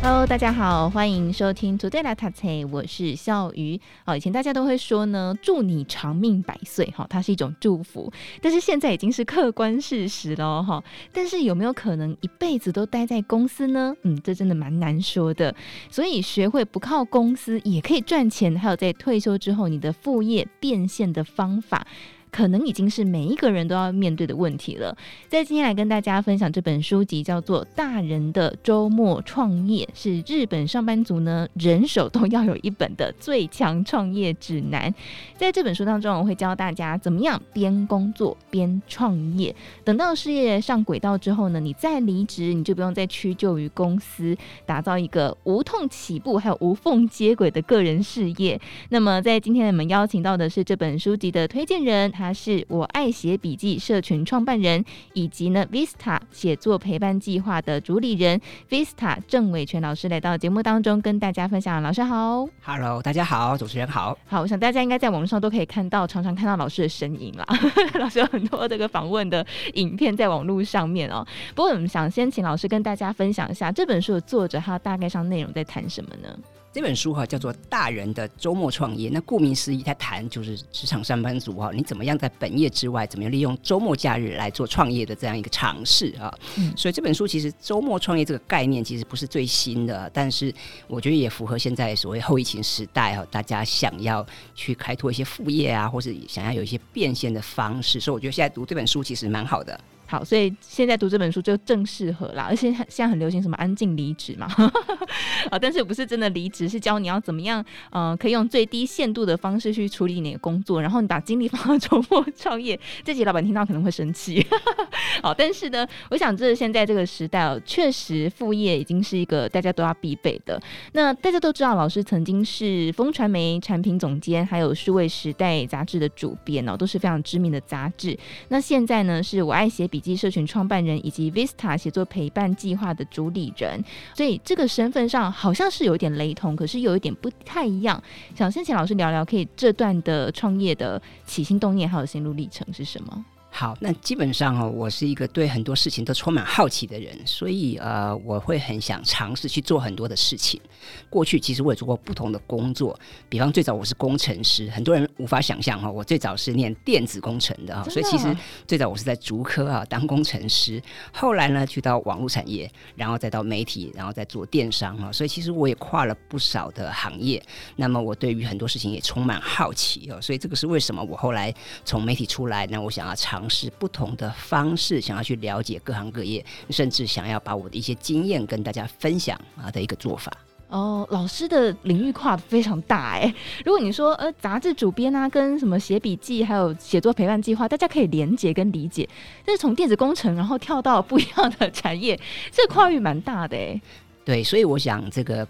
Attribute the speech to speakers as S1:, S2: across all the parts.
S1: Hello，大家好，欢迎收听 Today 来塔菜，我是笑鱼。好，以前大家都会说呢，祝你长命百岁，哈，它是一种祝福。但是现在已经是客观事实了，哈。但是有没有可能一辈子都待在公司呢？嗯，这真的蛮难说的。所以学会不靠公司也可以赚钱，还有在退休之后你的副业变现的方法。可能已经是每一个人都要面对的问题了。在今天来跟大家分享这本书籍，叫做《大人的周末创业》，是日本上班族呢人手都要有一本的最强创业指南。在这本书当中，我会教大家怎么样边工作边创业。等到事业上轨道之后呢，你再离职，你就不用再屈就于公司，打造一个无痛起步还有无缝接轨的个人事业。那么，在今天我们邀请到的是这本书籍的推荐人。他是我爱写笔记社群创办人，以及呢 Vista 写作陪伴计划的主理人 Vista 郑伟全老师来到节目当中跟大家分享。老师好
S2: ，Hello，大家好，主持人好。
S1: 好，我想大家应该在网络上都可以看到，常常看到老师的身影啦。老师有很多这个访问的影片在网络上面哦。不过我们想先请老师跟大家分享一下这本书的作者，他大概上内容在谈什么呢？
S2: 这本书哈叫做《大人的周末创业》，那顾名思义，它谈就是职场上班族哈，你怎么样在本业之外，怎么样利用周末假日来做创业的这样一个尝试啊。嗯，所以这本书其实周末创业这个概念其实不是最新的，但是我觉得也符合现在所谓后疫情时代哈，大家想要去开拓一些副业啊，或是想要有一些变现的方式，所以我觉得现在读这本书其实蛮好的。
S1: 好，所以现在读这本书就正适合啦，而且现在很流行什么安静离职嘛，啊，但是不是真的离职，是教你要怎么样，嗯、呃，可以用最低限度的方式去处理你的工作，然后你把精力放到周末创业。这集老板听到可能会生气，好，但是呢，我想这是现在这个时代哦，确实副业已经是一个大家都要必备的。那大家都知道，老师曾经是风传媒产品总监，还有数位时代杂志的主编哦，都是非常知名的杂志。那现在呢，是我爱写笔。笔记社群创办人以及 Vista 写作陪伴计划的主理人，所以这个身份上好像是有点雷同，可是有一点不太一样。想先请老师聊聊，可以这段的创业的起心动念还有心路历程是什么？
S2: 好，那基本上哦，我是一个对很多事情都充满好奇的人，所以呃，我会很想尝试去做很多的事情。过去其实我也做过不同的工作，比方最早我是工程师，很多人无法想象哈，我最早是念电子工程的啊，所以其实最早我是在竹科啊当工程师，后来呢去到网络产业，然后再到媒体，然后再做电商啊，所以其实我也跨了不少的行业。那么我对于很多事情也充满好奇哦，所以这个是为什么我后来从媒体出来，那我想要尝。是不同的方式，想要去了解各行各业，甚至想要把我的一些经验跟大家分享啊的一个做法。
S1: 哦，老师的领域跨得非常大哎。如果你说呃杂志主编啊，跟什么写笔记，还有写作陪伴计划，大家可以连接跟理解。但是从电子工程，然后跳到不一样的产业，这个跨域蛮大的哎。
S2: 对，所以我想这个。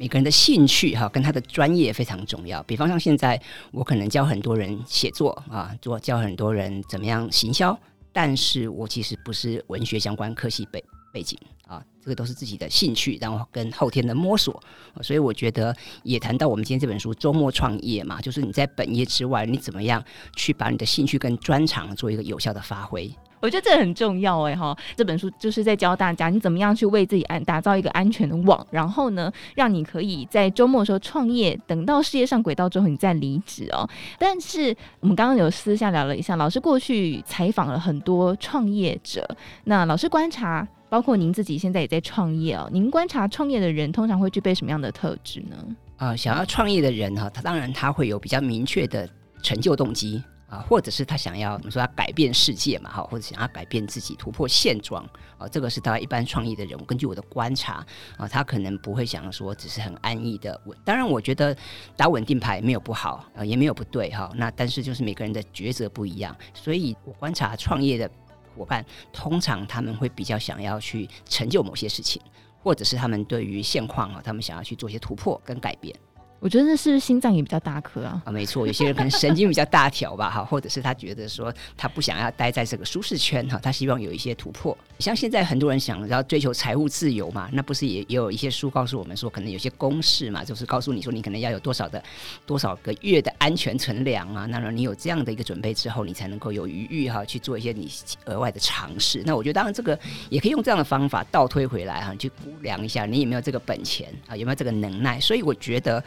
S2: 每个人的兴趣哈，跟他的专业非常重要。比方像现在，我可能教很多人写作啊，做教很多人怎么样行销，但是我其实不是文学相关科系背背景啊，这个都是自己的兴趣，然后跟后天的摸索。所以我觉得也谈到我们今天这本书《周末创业》嘛，就是你在本业之外，你怎么样去把你的兴趣跟专长做一个有效的发挥。
S1: 我觉得这很重要哎哈，这本书就是在教大家你怎么样去为自己安打造一个安全的网，然后呢，让你可以在周末的时候创业，等到事业上轨道之后你再离职哦。但是我们刚刚有私下聊了一下，老师过去采访了很多创业者，那老师观察，包括您自己现在也在创业哦，您观察创业的人通常会具备什么样的特质呢？
S2: 啊、想要创业的人哈，他当然他会有比较明确的成就动机。啊，或者是他想要，你说他改变世界嘛，哈，或者想要改变自己，突破现状，啊，这个是他一般创业的人。根据我的观察，啊，他可能不会想说只是很安逸的稳。当然，我觉得打稳定牌没有不好，啊，也没有不对，哈。那但是就是每个人的抉择不一样，所以我观察创业的伙伴，通常他们会比较想要去成就某些事情，或者是他们对于现况啊，他们想要去做一些突破跟改变。
S1: 我觉得是不是心脏也比较大颗啊？
S2: 啊，没错，有些人可能神经比较大条吧，哈，或者是他觉得说他不想要待在这个舒适圈哈，他希望有一些突破。像现在很多人想要追求财务自由嘛，那不是也也有一些书告诉我们说，可能有些公式嘛，就是告诉你说你可能要有多少的多少个月的安全存粮啊，那么你有这样的一个准备之后，你才能够有余裕哈去做一些你额外的尝试。那我觉得当然这个也可以用这样的方法倒推回来哈，去估量一下你有没有这个本钱啊，有没有这个能耐。所以我觉得。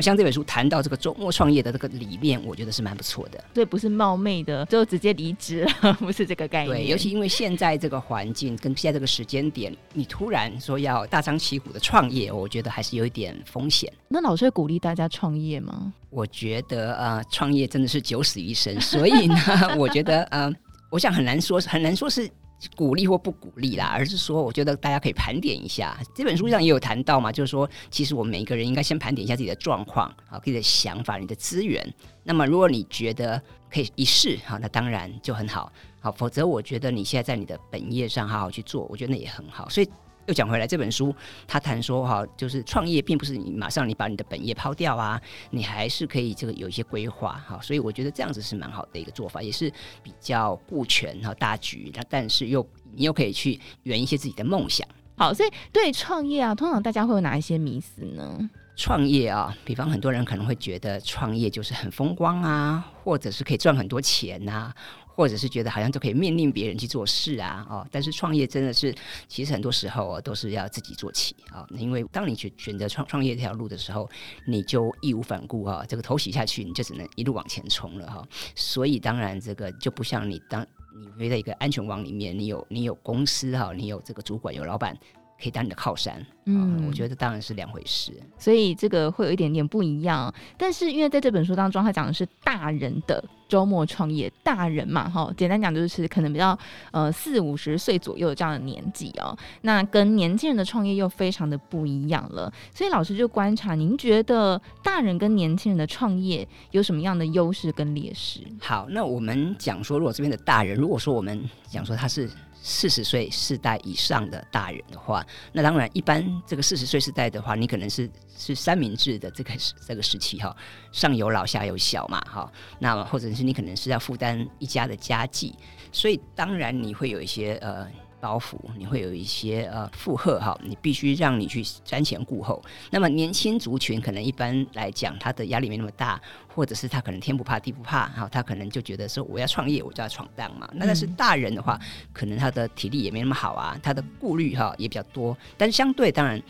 S2: 像这本书谈到这个周末创业的这个理念，我觉得是蛮不错的。
S1: 所以不是冒昧的就直接离职了，不是这个概念。
S2: 对，尤其因为现在这个环境跟现在这个时间点，你突然说要大张旗鼓的创业，我觉得还是有一点风险。
S1: 那老师会鼓励大家创业吗？
S2: 我觉得呃，创业真的是九死一生，所以呢，我觉得呃，我想很难说，很难说是。鼓励或不鼓励啦，而是说，我觉得大家可以盘点一下。这本书上也有谈到嘛，就是说，其实我们每一个人应该先盘点一下自己的状况啊，自己的想法、你的资源。那么，如果你觉得可以一试，好，那当然就很好。好，否则我觉得你现在在你的本业上好好去做，我觉得那也很好。所以。又讲回来，这本书他谈说哈，就是创业并不是你马上你把你的本业抛掉啊，你还是可以这个有一些规划哈，所以我觉得这样子是蛮好的一个做法，也是比较顾全哈大局，那但是又你又可以去圆一些自己的梦想。
S1: 好，所以对创业啊，通常大家会有哪一些迷思呢？
S2: 创业啊，比方很多人可能会觉得创业就是很风光啊，或者是可以赚很多钱呐、啊。或者是觉得好像都可以命令别人去做事啊，哦，但是创业真的是，其实很多时候哦都是要自己做起啊，因为当你选选择创创业这条路的时候，你就义无反顾哈，这个头洗下去，你就只能一路往前冲了哈。所以当然这个就不像你当你飞在一个安全网里面，你有你有公司哈，你有这个主管有老板。可以当你的靠山，嗯，我觉得当然是两回事，
S1: 所以这个会有一点点不一样。但是因为在这本书当中，他讲的是大人的周末创业，大人嘛，哈，简单讲就是可能比较呃四五十岁左右这样的年纪哦，那跟年轻人的创业又非常的不一样了。所以老师就观察，您觉得大人跟年轻人的创业有什么样的优势跟劣势？
S2: 好，那我们讲说，如果这边的大人，如果说我们讲说他是。四十岁世代以上的大人的话，那当然一般这个四十岁世代的话，你可能是是三明治的这个这个时期哈，上有老下有小嘛哈，那么或者是你可能是要负担一家的家计，所以当然你会有一些呃。包袱，你会有一些呃负荷哈，你必须让你去瞻前顾后。那么年轻族群可能一般来讲，他的压力没那么大，或者是他可能天不怕地不怕，哈，他可能就觉得说我要创业，我就要闯荡嘛。那但是大人的话，可能他的体力也没那么好啊，他的顾虑哈也比较多。但是相对当然，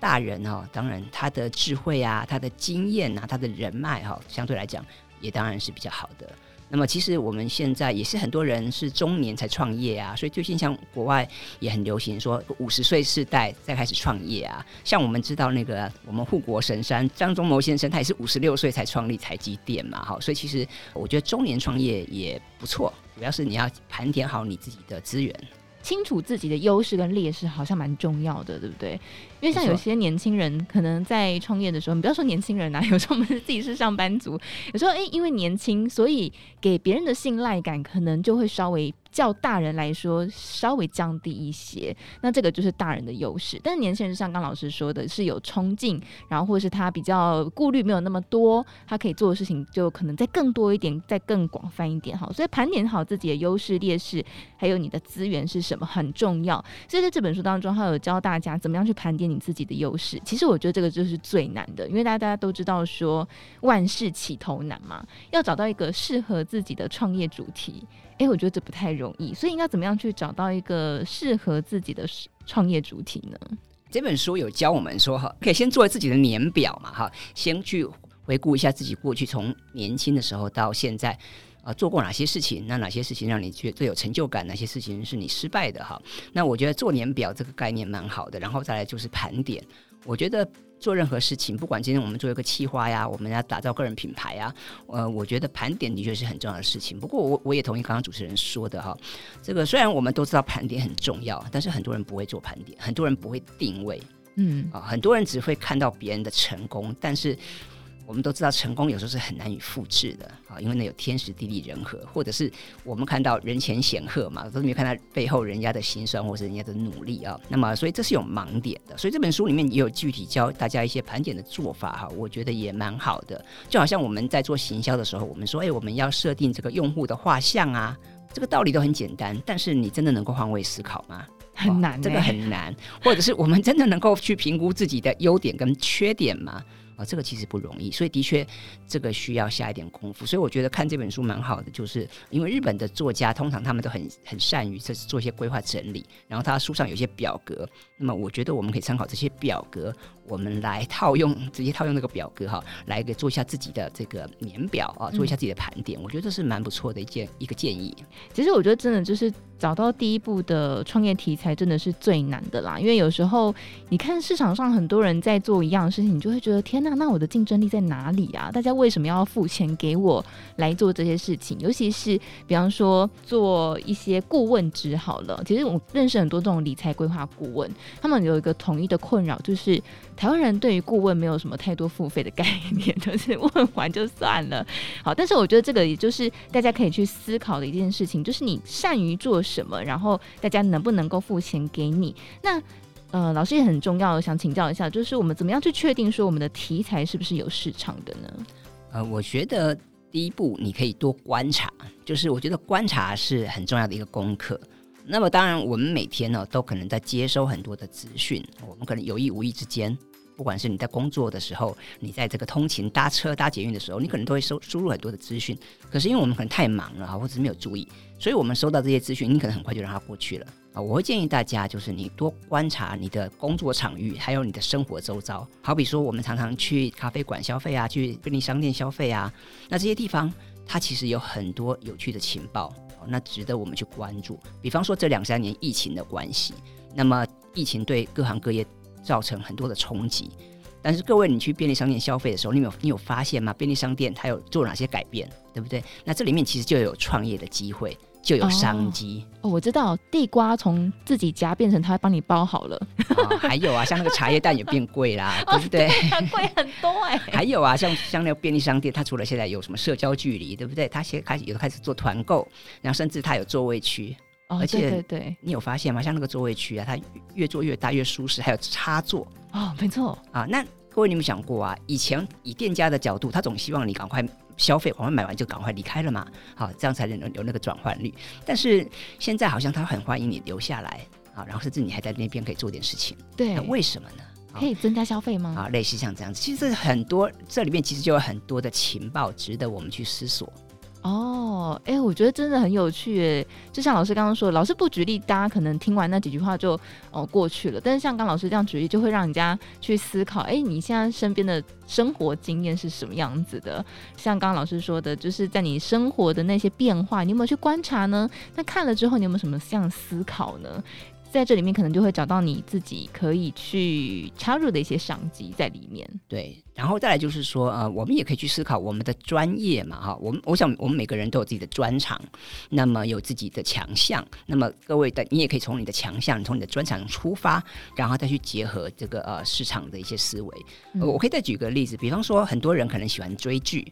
S2: 大人哈，当然他的智慧啊，他的经验啊，他的人脉哈，相对来讲也当然是比较好的。那么其实我们现在也是很多人是中年才创业啊，所以最近像国外也很流行说五十岁世代再开始创业啊。像我们知道那个我们护国神山张忠谋先生，他也是五十六岁才创立台积电嘛，哈。所以其实我觉得中年创业也不错，主要是你要盘点好你自己的资源。
S1: 清楚自己的优势跟劣势好像蛮重要的，对不对？因为像有些年轻人可能在创业的时候，你不要说年轻人啊，有时候我们自己是上班族，有时候诶，因为年轻，所以给别人的信赖感可能就会稍微。较大人来说稍微降低一些，那这个就是大人的优势。但是年轻人像刚老师说的，是有冲劲，然后或者是他比较顾虑没有那么多，他可以做的事情就可能再更多一点，再更广泛一点。好，所以盘点好自己的优势劣势，还有你的资源是什么很重要。所以在这本书当中，他有教大家怎么样去盘点你自己的优势。其实我觉得这个就是最难的，因为大家大家都知道说万事起头难嘛，要找到一个适合自己的创业主题。哎，我觉得这不太容易，所以应该怎么样去找到一个适合自己的创业主题呢？
S2: 这本书有教我们说哈，可以先做自己的年表嘛，哈，先去回顾一下自己过去从年轻的时候到现在啊、做过哪些事情，那哪些事情让你觉得最有成就感，哪些事情是你失败的哈？那我觉得做年表这个概念蛮好的，然后再来就是盘点，我觉得。做任何事情，不管今天我们做一个企划呀，我们要打造个人品牌呀，呃，我觉得盘点的确是很重要的事情。不过我我也同意刚刚主持人说的哈，这个虽然我们都知道盘点很重要，但是很多人不会做盘点，很多人不会定位，嗯啊，很多人只会看到别人的成功，但是我们都知道，成功有时候是很难以复制的啊，因为那有天时地利人和，或者是我们看到人前显赫嘛，都是没有看到背后人家的辛酸或是人家的努力啊。那么，所以这是有盲点的。所以这本书里面也有具体教大家一些盘点的做法哈，我觉得也蛮好的。就好像我们在做行销的时候，我们说，哎，我们要设定这个用户的画像啊，这个道理都很简单，但是你真的能够换位思考吗？
S1: 很难，这个
S2: 很难。或者是我们真的能够去评估自己的优点跟缺点吗？这个其实不容易，所以的确这个需要下一点功夫。所以我觉得看这本书蛮好的，就是因为日本的作家通常他们都很很善于这做一些规划整理，然后他书上有一些表格，那么我觉得我们可以参考这些表格。我们来套用，直接套用那个表格哈，来给做一下自己的这个年表啊，做一下自己的盘点，我觉得这是蛮不错的一件一个建议。
S1: 其实我觉得真的就是找到第一步的创业题材，真的是最难的啦。因为有时候你看市场上很多人在做一样的事情，你就会觉得天哪，那我的竞争力在哪里啊？大家为什么要付钱给我来做这些事情？尤其是比方说做一些顾问职好了，其实我认识很多这种理财规划顾问，他们有一个统一的困扰就是。台湾人对于顾问没有什么太多付费的概念，就是问完就算了。好，但是我觉得这个也就是大家可以去思考的一件事情，就是你善于做什么，然后大家能不能够付钱给你。那呃，老师也很重要，想请教一下，就是我们怎么样去确定说我们的题材是不是有市场的呢？
S2: 呃，我觉得第一步你可以多观察，就是我觉得观察是很重要的一个功课。那么当然，我们每天呢都可能在接收很多的资讯，我们可能有意无意之间，不管是你在工作的时候，你在这个通勤搭车搭捷运的时候，你可能都会收输入很多的资讯。可是因为我们可能太忙了哈，或者是没有注意，所以我们收到这些资讯，你可能很快就让它过去了啊。我会建议大家，就是你多观察你的工作场域，还有你的生活周遭。好比说，我们常常去咖啡馆消费啊，去便利商店消费啊，那这些地方它其实有很多有趣的情报。那值得我们去关注。比方说，这两三年疫情的关系，那么疫情对各行各业造成很多的冲击。但是各位，你去便利商店消费的时候，你有你有发现吗？便利商店它有做哪些改变，对不对？那这里面其实就有创业的机会。就有商机
S1: 哦，哦，我知道地瓜从自己夹变成他帮你包好了，
S2: 哦，还有啊，像那个茶叶蛋也变贵啦，对不对？
S1: 贵很多哎。
S2: 还有啊，像像那个便利商店，它除了现在有什么社交距离，对不对？它先开始有的开始做团购，然后甚至它有座位区，
S1: 哦，
S2: 而且
S1: 对对，
S2: 你有发现吗？像那个座位区啊，它越做越大越舒适，还有插座
S1: 哦，没错
S2: 啊。那各位你有没有想过啊？以前以店家的角度，他总希望你赶快。消费，赶快买完就赶快离开了嘛，好，这样才能有那个转换率。但是现在好像他很欢迎你留下来啊，然后甚至你还在那边可以做点事情。
S1: 对，
S2: 那为什么呢？
S1: 可以增加消费吗？
S2: 啊，类似像这样子，其实很多这里面其实就有很多的情报值得我们去思索。
S1: 哦，哎、我觉得真的很有趣，哎，就像老师刚刚说，老师不举例，大家可能听完那几句话就哦过去了。但是像刚老师这样举例，就会让人家去思考，哎、你现在身边的生活经验是什么样子的？像刚刚老师说的，就是在你生活的那些变化，你有没有去观察呢？那看了之后，你有没有什么这样思考呢？在这里面可能就会找到你自己可以去插入的一些商机在里面。
S2: 对，然后再来就是说，呃，我们也可以去思考我们的专业嘛，哈，我们我想我们每个人都有自己的专长，那么有自己的强项，那么各位的你也可以从你的强项，从你的专长出发，然后再去结合这个呃市场的一些思维。嗯。我可以再举个例子，比方说很多人可能喜欢追剧。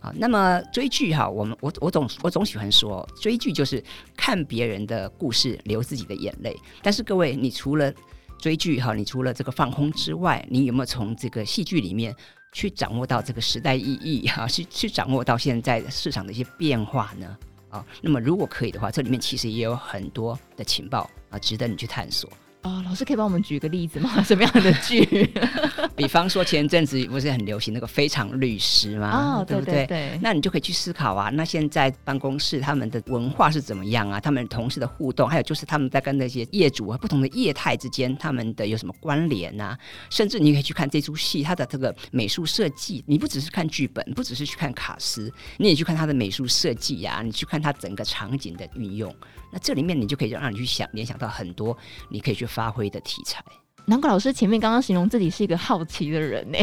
S2: 啊，那么追剧哈，我们我我总我总喜欢说，追剧就是看别人的故事，流自己的眼泪。但是各位，你除了追剧哈，你除了这个放空之外，你有没有从这个戏剧里面去掌握到这个时代意义哈，去去掌握到现在市场的一些变化呢？啊，那么如果可以的话，这里面其实也有很多的情报啊，值得你去探索。
S1: 哦，老师可以帮我们举个例子吗？什么样的剧？
S2: 比方说前阵子不是很流行那个《非常律师》吗？
S1: 哦，对不对？对。
S2: 那你就可以去思考啊，那现在办公室他们的文化是怎么样啊？他们同事的互动，还有就是他们在跟那些业主啊不同的业态之间，他们的有什么关联啊？甚至你可以去看这出戏，它的这个美术设计，你不只是看剧本，不只是去看卡斯，你也去看它的美术设计呀，你去看它整个场景的运用。那这里面你就可以让你去想联想到很多你可以去发挥的题材。
S1: 难怪老师前面刚刚形容自己是一个好奇的人呢。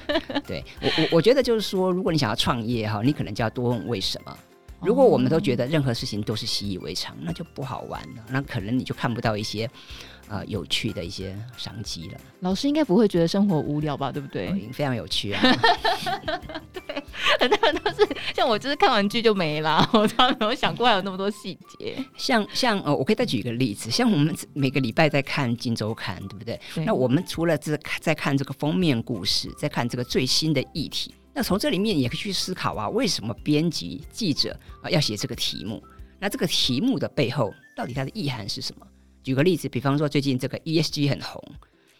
S2: 对我我我觉得就是说，如果你想要创业哈，你可能就要多问为什么。如果我们都觉得任何事情都是习以为常，那就不好玩了。那可能你就看不到一些呃有趣的一些商机了。
S1: 老师应该不会觉得生活无聊吧？对不对？
S2: 哦、非常有趣啊！
S1: 对，很多人都是像我，就是看完剧就没了，我从来没有想过还有那么多细节。
S2: 像像呃，我可以再举一个例子，像我们每个礼拜在看《金周刊》，对不对？对，那我们除了这在看这个封面故事，在看这个最新的议题，那从这里面也可以去思考啊，为什么编辑记者啊要写这个题目？那这个题目的背后，到底它的意涵是什么？举个例子，比方说最近这个 ESG 很红，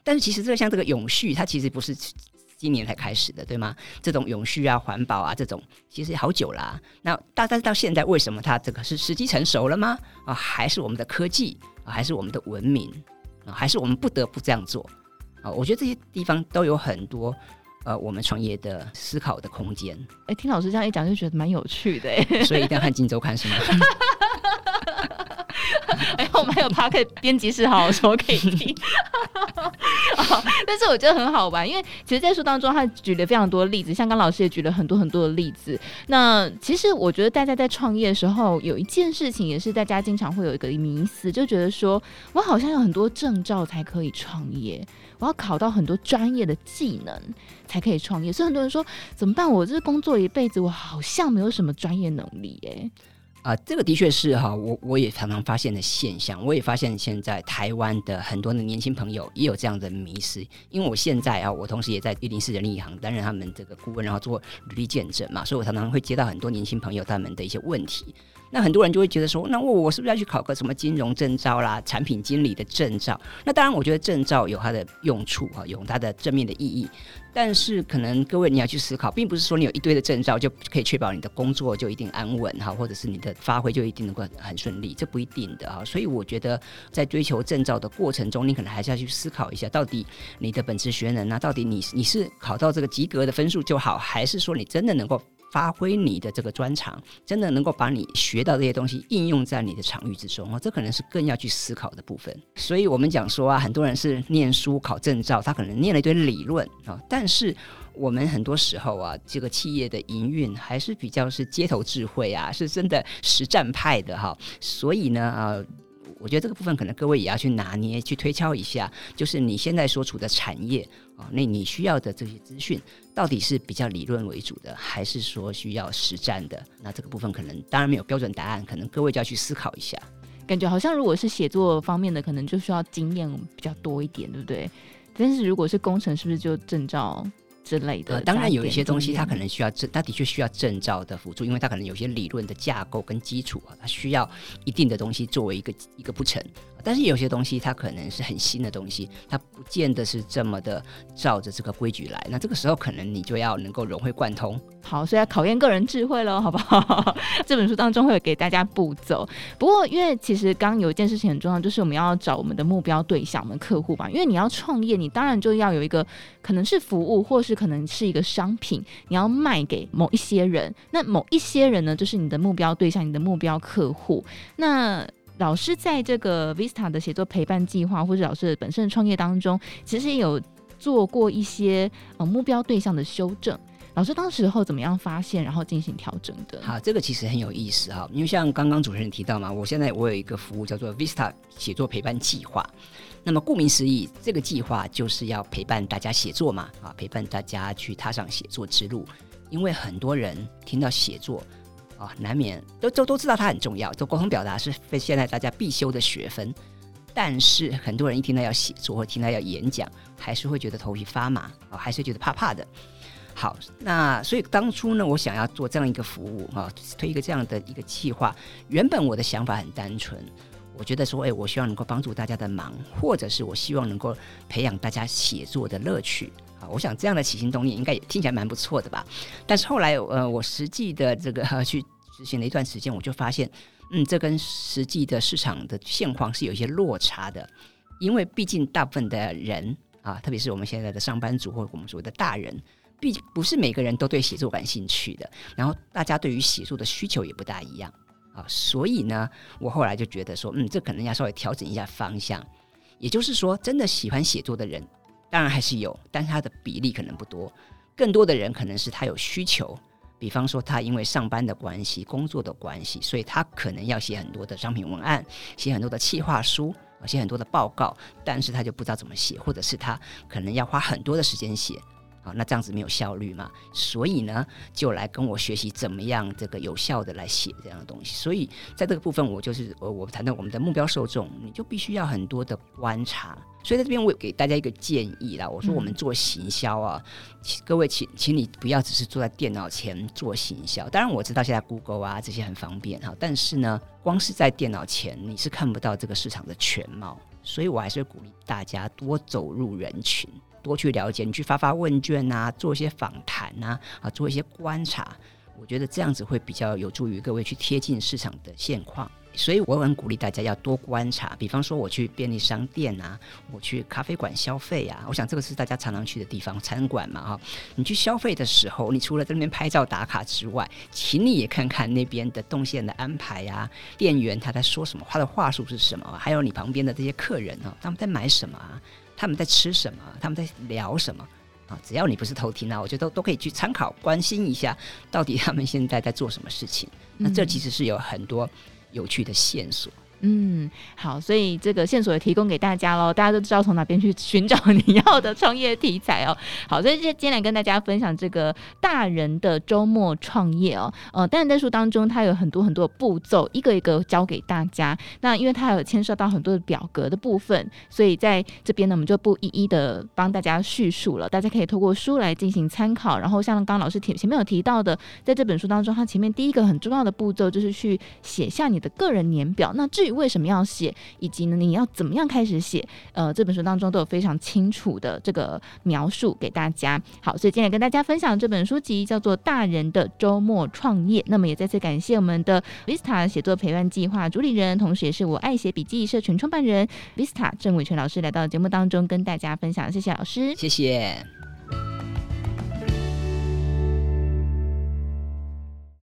S2: 但是其实这个像这个永续，它其实不是今年才开始的，对吗？这种永续啊、环保啊这种，其实好久啦、啊。那大但是到现在，为什么它这个是时机成熟了吗？啊，还是我们的科技啊，还是我们的文明啊，还是我们不得不这样做啊？我觉得这些地方都有很多。呃，我们创业的思考的空间。
S1: 哎，听老师这样一讲，就觉得蛮有趣的。哎，
S2: 所以一定要看《金周刊》是吗？
S1: 哎，我们还有 Podcast 编辑室，好好说可以听。但是我觉得很好玩，因为其实，在书当中，他举了非常多例子，像刚老师也举了很多很多的例子。那其实我觉得，大家在创业的时候，有一件事情也是大家经常会有一个迷思，就觉得说我好像有很多证照才可以创业，我要考到很多专业的技能才可以创业。所以很多人说怎么办？我这工作一辈子，我好像没有什么专业能力耶。
S2: 啊、这个的确是哈，我我也常常发现的现象。我也发现现在台湾的很多的年轻朋友也有这样的迷失。因为我现在啊，我同时也在一零四人力银行担任他们这个顾问，然后做履历见证嘛，所以我常常会接到很多年轻朋友他们的一些问题。那很多人就会觉得说，那我我是不是要去考个什么金融证照啦、产品经理的证照？那当然，我觉得证照有它的用处哈，有它的正面的意义。但是可能各位你要去思考，并不是说你有一堆的证照就可以确保你的工作就一定安稳哈，或者是你的发挥就一定能够很顺利，这不一定的哈。所以我觉得在追求证照的过程中，你可能还是要去思考一下，到底你的本职学能啊，到底你你是考到这个及格的分数就好，还是说你真的能够？发挥你的这个专长，真的能够把你学到这些东西应用在你的场域之中哦，这可能是更要去思考的部分。所以，我们讲说啊，很多人是念书考证照，他可能念了一堆理论啊，但是我们很多时候啊，这个企业的营运还是比较是街头智慧啊，是真的实战派的哈。所以呢，啊。我觉得这个部分可能各位也要去拿捏、去推敲一下，就是你现在所处的产业啊，那你需要的这些资讯到底是比较理论为主的，还是说需要实战的？那这个部分可能当然没有标准答案，可能各位就要去思考一下。
S1: 感觉好像如果是写作方面的，可能就需要经验比较多一点，对不对？但是如果是工程，是不是就证照？之类的，
S2: 呃，当然有一些东西，它可能需要证，它的确需要证照的辅助，因为它可能有些理论的架构跟基础啊，它需要一定的东西作为一个一个铺陈。但是有些东西它可能是很新的东西，它不见得是这么的照着这个规矩来。那这个时候可能你就要能够融会贯通。
S1: 好，所以要考验个人智慧喽，好不好？这本书当中会有给大家步骤。不过，因为其实刚有一件事情很重要，就是我们要找我们的目标对象，我们客户吧。因为你要创业，你当然就要有一个可能是服务，或是可能是一个商品，你要卖给某一些人。那某一些人呢，就是你的目标对象，你的目标客户。那老师在这个 Vista 的写作陪伴计划，或者老师的本身的创业当中，其实也有做过一些呃目标对象的修正。老师当时候怎么样发现，然后进行调整的？
S2: 好，这个其实很有意思哈，因为像刚刚主持人提到嘛，我现在我有一个服务叫做 Vista 写作陪伴计划。那么顾名思义，这个计划就是要陪伴大家写作嘛，啊，陪伴大家去踏上写作之路。因为很多人听到写作。啊、难免都都都知道它很重要，就沟通表达是非现在大家必修的学分。但是很多人一听到要写作或听到要演讲，还是会觉得头皮发麻啊、还是觉得怕怕的。好，那所以当初呢，我想要做这样一个服务啊、推一个这样的一个计划。原本我的想法很单纯，我觉得说，哎，我希望能够帮助大家的忙，或者是我希望能够培养大家写作的乐趣。啊，我想这样的起心动念应该也听起来蛮不错的吧？但是后来，呃，我实际的这个去执行了一段时间，我就发现，嗯，这跟实际的市场的现况是有一些落差的。因为毕竟大部分的人啊，特别是我们现在的上班族或者我们所谓的大人，毕竟不是每个人都对写作感兴趣的。然后大家对于写作的需求也不大一样啊，所以呢，我后来就觉得说，嗯，这可能要稍微调整一下方向。也就是说，真的喜欢写作的人。当然还是有，但是他的比例可能不多。更多的人可能是他有需求，比方说他因为上班的关系、工作的关系，所以他可能要写很多的商品文案，写很多的企划书写很多的报告，但是他就不知道怎么写，或者是他可能要花很多的时间写。那这样子没有效率嘛？所以呢，就来跟我学习怎么样这个有效的来写这样的东西。所以在这个部分，我就是我，我谈到我们的目标受众，你就必须要很多的观察。所以在这边，我给大家一个建议啦。我说我们做行销啊，嗯、各位请请你不要只是坐在电脑前做行销。当然我知道现在 Google 啊这些很方便哈，但是呢，光是在电脑前你是看不到这个市场的全貌。所以我还是鼓励大家多走入人群。多去了解，你去发发问卷啊，做一些访谈啊，啊，做一些观察，我觉得这样子会比较有助于各位去贴近市场的现况。所以我很鼓励大家要多观察，比方说我去便利商店啊，我去咖啡馆消费啊，我想这个是大家常常去的地方，餐馆嘛哈。你去消费的时候，你除了在那边拍照打卡之外，请你也看看那边的动线的安排啊，店员他在说什么，他的话术是什么，还有你旁边的这些客人啊，他们在买什么啊？他们在吃什么？他们在聊什么？啊，只要你不是偷听啊，我觉得都都可以去参考、关心一下，到底他们现在在做什么事情。那这其实是有很多有趣的线索。
S1: 嗯，嗯好，所以这个线索也提供给大家喽，大家都知道从哪边去寻找你要的创业题材哦。好，所以今天来跟大家分享这个大人的周末创业哦。呃，当然在书当中它有很多很多的步骤，一个一个教给大家。那因为它有牵涉到很多的表格的部分，所以在这边呢，我们就不一一的帮大家叙述了。大家可以透过书来进行参考。然后像刚老师前前面有提到的，在这本书当中，它前面第一个很重要的步骤就是去写下你的个人年表。那至于为什么要写，以及呢，你要怎么样开始写？呃，这本书当中都有非常清楚的这个描述给大家。好，所以今天跟大家分享这本书籍叫做《大人的周末创业》。那么也再次感谢我们的 Vista 写作陪伴计划主理人，同时也是我爱写笔记社群创办人 Vista 郑伟权老师来到节目当中跟大家分享。谢谢老师，
S2: 谢谢。